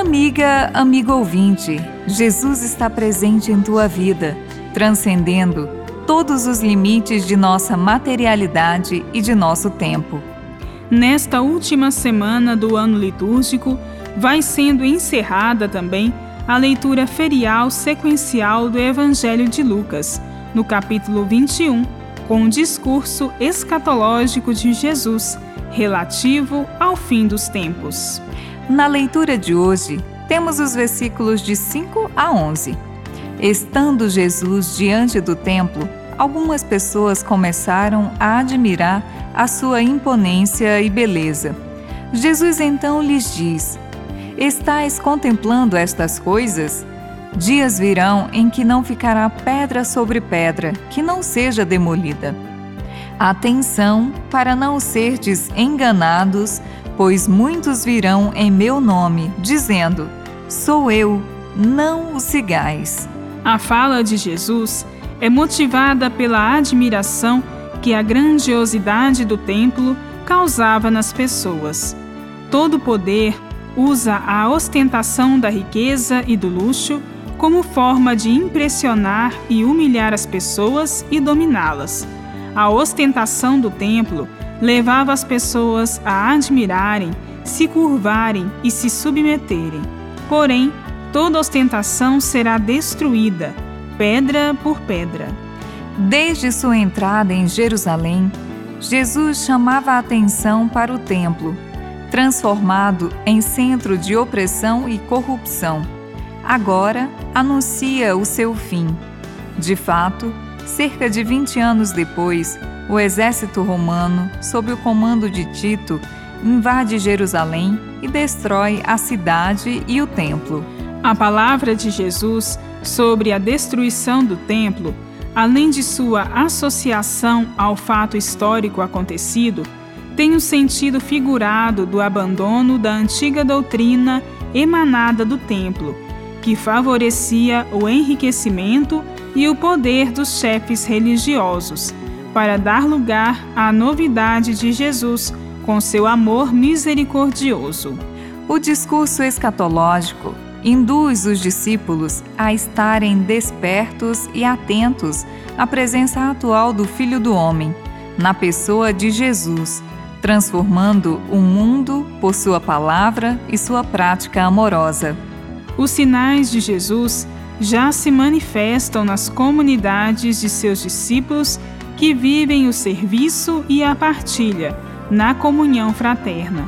Amiga, amigo ouvinte, Jesus está presente em tua vida, transcendendo todos os limites de nossa materialidade e de nosso tempo. Nesta última semana do ano litúrgico, vai sendo encerrada também a leitura ferial sequencial do Evangelho de Lucas, no capítulo 21, com o discurso escatológico de Jesus relativo ao fim dos tempos. Na leitura de hoje, temos os versículos de 5 a 11. Estando Jesus diante do templo, algumas pessoas começaram a admirar a sua imponência e beleza. Jesus então lhes diz: Estais contemplando estas coisas? Dias virão em que não ficará pedra sobre pedra que não seja demolida. Atenção para não serdes enganados, pois muitos virão em meu nome, dizendo: Sou eu, não o sigais. A fala de Jesus é motivada pela admiração que a grandiosidade do templo causava nas pessoas. Todo poder usa a ostentação da riqueza e do luxo como forma de impressionar e humilhar as pessoas e dominá-las. A ostentação do templo levava as pessoas a admirarem, se curvarem e se submeterem. Porém, toda ostentação será destruída, pedra por pedra. Desde sua entrada em Jerusalém, Jesus chamava a atenção para o templo transformado em centro de opressão e corrupção. Agora anuncia o seu fim. De fato, cerca de 20 anos depois, o exército romano, sob o comando de Tito, invade Jerusalém e destrói a cidade e o templo. A palavra de Jesus sobre a destruição do templo, além de sua associação ao fato histórico acontecido, tem o sentido figurado do abandono da antiga doutrina emanada do templo, que favorecia o enriquecimento e o poder dos chefes religiosos, para dar lugar à novidade de Jesus com seu amor misericordioso. O discurso escatológico induz os discípulos a estarem despertos e atentos à presença atual do Filho do Homem, na pessoa de Jesus transformando o mundo por sua palavra e sua prática amorosa. Os sinais de Jesus já se manifestam nas comunidades de seus discípulos que vivem o serviço e a partilha, na comunhão fraterna.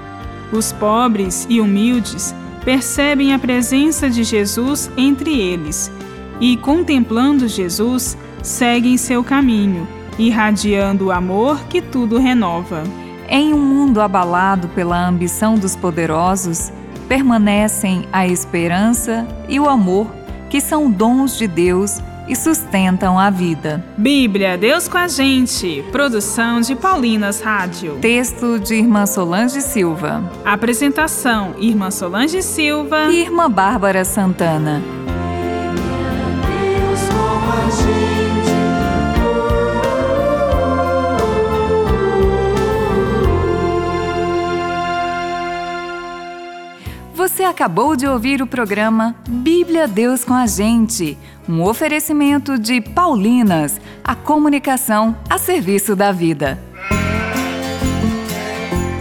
Os pobres e humildes percebem a presença de Jesus entre eles e, contemplando Jesus, seguem seu caminho, irradiando o amor que tudo renova. Em um mundo abalado pela ambição dos poderosos, permanecem a esperança e o amor, que são dons de Deus e sustentam a vida. Bíblia, Deus com a gente. Produção de Paulinas Rádio. Texto de Irmã Solange Silva. Apresentação: Irmã Solange Silva e Irmã Bárbara Santana. Acabou de ouvir o programa Bíblia Deus com a Gente, um oferecimento de Paulinas, a comunicação a serviço da vida.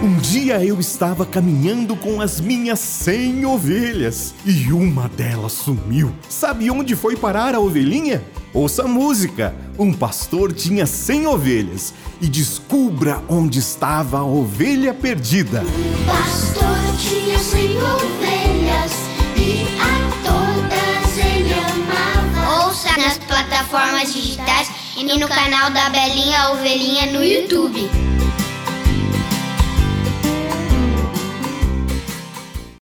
Um dia eu estava caminhando com as minhas cem ovelhas e uma delas sumiu. Sabe onde foi parar a ovelhinha? Ouça a música. Um pastor tinha cem ovelhas e descubra onde estava a ovelha perdida. Um pastor tinha cem ovelhas e a todas ele amava. Ouça nas plataformas digitais e no canal da Belinha Ovelhinha no YouTube.